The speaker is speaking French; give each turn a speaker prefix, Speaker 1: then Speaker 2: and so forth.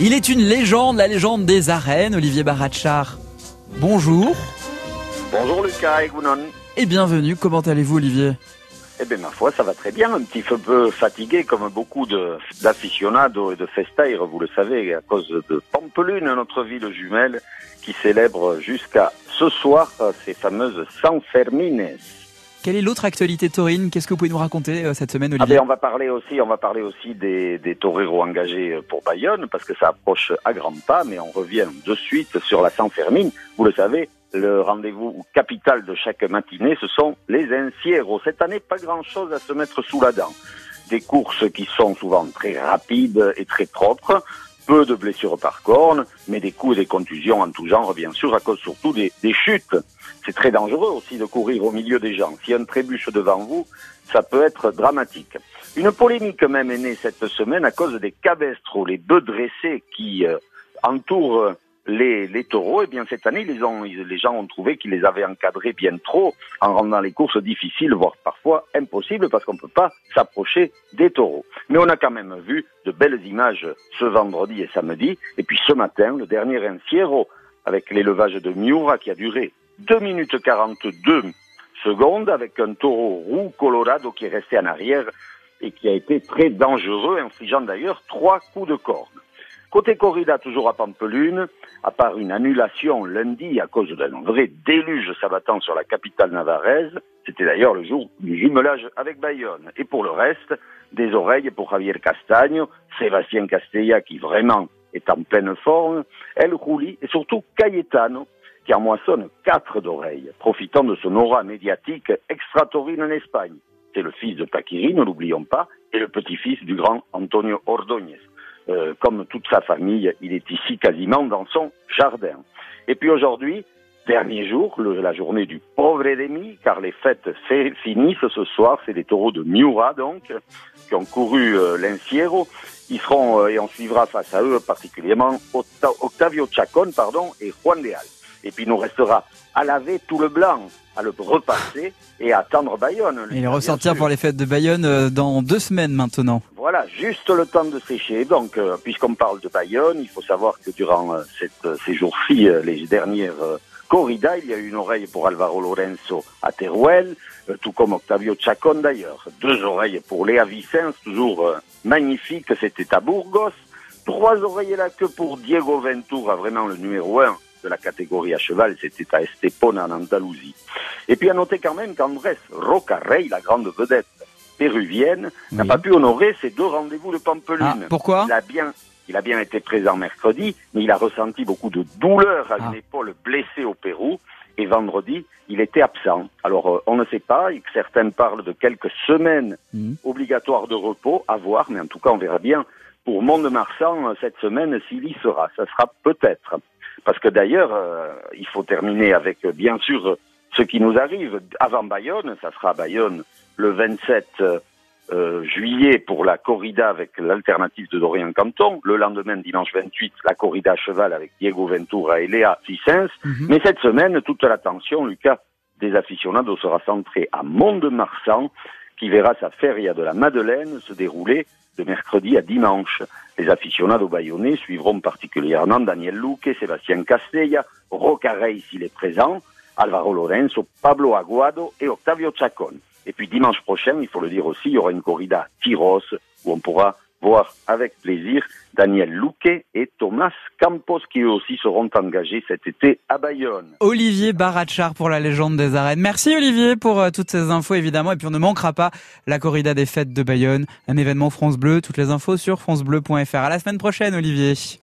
Speaker 1: Il est une légende, la légende des arènes, Olivier Baratchar. Bonjour.
Speaker 2: Bonjour Lucas et Gounon.
Speaker 1: Et bienvenue, comment allez-vous Olivier?
Speaker 2: Eh bien ma foi, ça va très bien, un petit peu fatigué comme beaucoup d'aficionados et de festaires, vous le savez, à cause de Pampelune, notre ville jumelle, qui célèbre jusqu'à ce soir ces fameuses San Fermines.
Speaker 1: Quelle est l'autre actualité taurine? Qu'est-ce que vous pouvez nous raconter euh, cette semaine,
Speaker 2: ah
Speaker 1: Olivier?
Speaker 2: ben, On va parler aussi, on va parler aussi des, des toreros engagés euh, pour Bayonne, parce que ça approche à grands pas, mais on revient de suite sur la San Fermine. Vous le savez, le rendez-vous capital de chaque matinée, ce sont les Encierros. Cette année, pas grand-chose à se mettre sous la dent. Des courses qui sont souvent très rapides et très propres, peu de blessures par corne, mais des coups et des contusions en tout genre, bien sûr, à cause surtout des, chutes. C'est très dangereux aussi de courir au milieu des gens. Si un trébuche devant vous, ça peut être dramatique. Une polémique même est née cette semaine à cause des cabestros, les bœufs dressés qui euh, entourent les, taureaux, eh bien cette année, les, ont, gens ont trouvé qu'ils les avaient encadrés bien trop en rendant les courses difficiles, voire parfois impossibles, parce qu'on ne peut pas s'approcher des taureaux. Mais on a quand même vu de belles images ce vendredi et samedi, et puis ce matin, le dernier Encierro, avec l'élevage de Miura qui a duré 2 minutes 42 secondes, avec un taureau roux colorado qui est resté en arrière et qui a été très dangereux, infligeant d'ailleurs trois coups de corde. Côté corrida, toujours à Pampelune, à part une annulation lundi à cause d'un vrai déluge s'abattant sur la capitale navarraise, c'était d'ailleurs le jour du jumelage avec Bayonne. Et pour le reste, des oreilles pour Javier Castagno, Sébastien Castella qui vraiment est en pleine forme, El Rouli et surtout Cayetano qui en moissonne quatre d'oreilles, profitant de son aura médiatique extratorine en Espagne. C'est le fils de Paquiri, ne l'oublions pas, et le petit-fils du grand Antonio Ordóñez. Euh, comme toute sa famille, il est ici quasiment dans son jardin. Et puis aujourd'hui, dernier jour, la journée du pauvre ennemi, car les fêtes finissent ce soir, c'est les taureaux de Miura donc, qui ont couru euh, l'Inciero. Ils seront, euh, et on suivra face à eux particulièrement Octavio Chacon pardon, et Juan Leal. Et puis il nous restera à laver tout le blanc, à le repasser et à attendre Bayonne.
Speaker 1: Et ressortir pour les fêtes de Bayonne euh, dans deux semaines maintenant.
Speaker 2: Voilà, juste le temps de sécher. Donc, euh, puisqu'on parle de Bayonne, il faut savoir que durant euh, cette, ces jours-ci, les dernières corridas, il y a eu une oreille pour Alvaro Lorenzo à Teruel, tout comme Octavio Chacon d'ailleurs. Deux oreilles pour Léa Vicens, toujours magnifique, c'était à Burgos. Trois oreilles là que pour Diego Ventura, vraiment le numéro un de la catégorie à cheval, c'était à Estepona en Andalousie. Et puis à noter quand même qu'Andrés Rocarrey, la grande vedette péruvienne, n'a pas pu honorer ses deux rendez-vous de Pampelune.
Speaker 1: Ah, pourquoi
Speaker 2: il a, bien, il a bien été présent mercredi, mais il a ressenti beaucoup de douleur à ah. une épaule blessée au Pérou. Et vendredi, il était absent. Alors, euh, on ne sait pas, certains parlent de quelques semaines mmh. obligatoires de repos, à voir, mais en tout cas, on verra bien pour Mont-de-Marsan euh, cette semaine s'il y sera. Ça sera peut-être. Parce que d'ailleurs, euh, il faut terminer avec, bien sûr, ce qui nous arrive avant Bayonne. Ça sera Bayonne le 27 euh, juillet pour la corrida avec l'alternative de Dorian Canton. Le lendemain, dimanche 28, la corrida à cheval avec Diego Ventura et Léa Vicens. Mhm. Mais cette semaine, toute l'attention, Lucas, des aficionados sera centrée à Mont-de-Marsan, qui verra sa feria de la Madeleine se dérouler de mercredi à dimanche. Les aficionados bayonnais suivront particulièrement Daniel Luque, Sébastien Castella, Rocarey s'il est présent, Alvaro Lorenzo, Pablo Aguado et Octavio Chacon. Et puis dimanche prochain, il faut le dire aussi, il y aura une corrida Tyros où on pourra voir avec plaisir Daniel Luque et Thomas Campos qui eux aussi seront engagés cet été à Bayonne.
Speaker 1: Olivier Baratchar pour la légende des arènes. Merci Olivier pour euh, toutes ces infos évidemment et puis on ne manquera pas la corrida des fêtes de Bayonne, un événement France Bleu, toutes les infos sur francebleu.fr. À la semaine prochaine Olivier.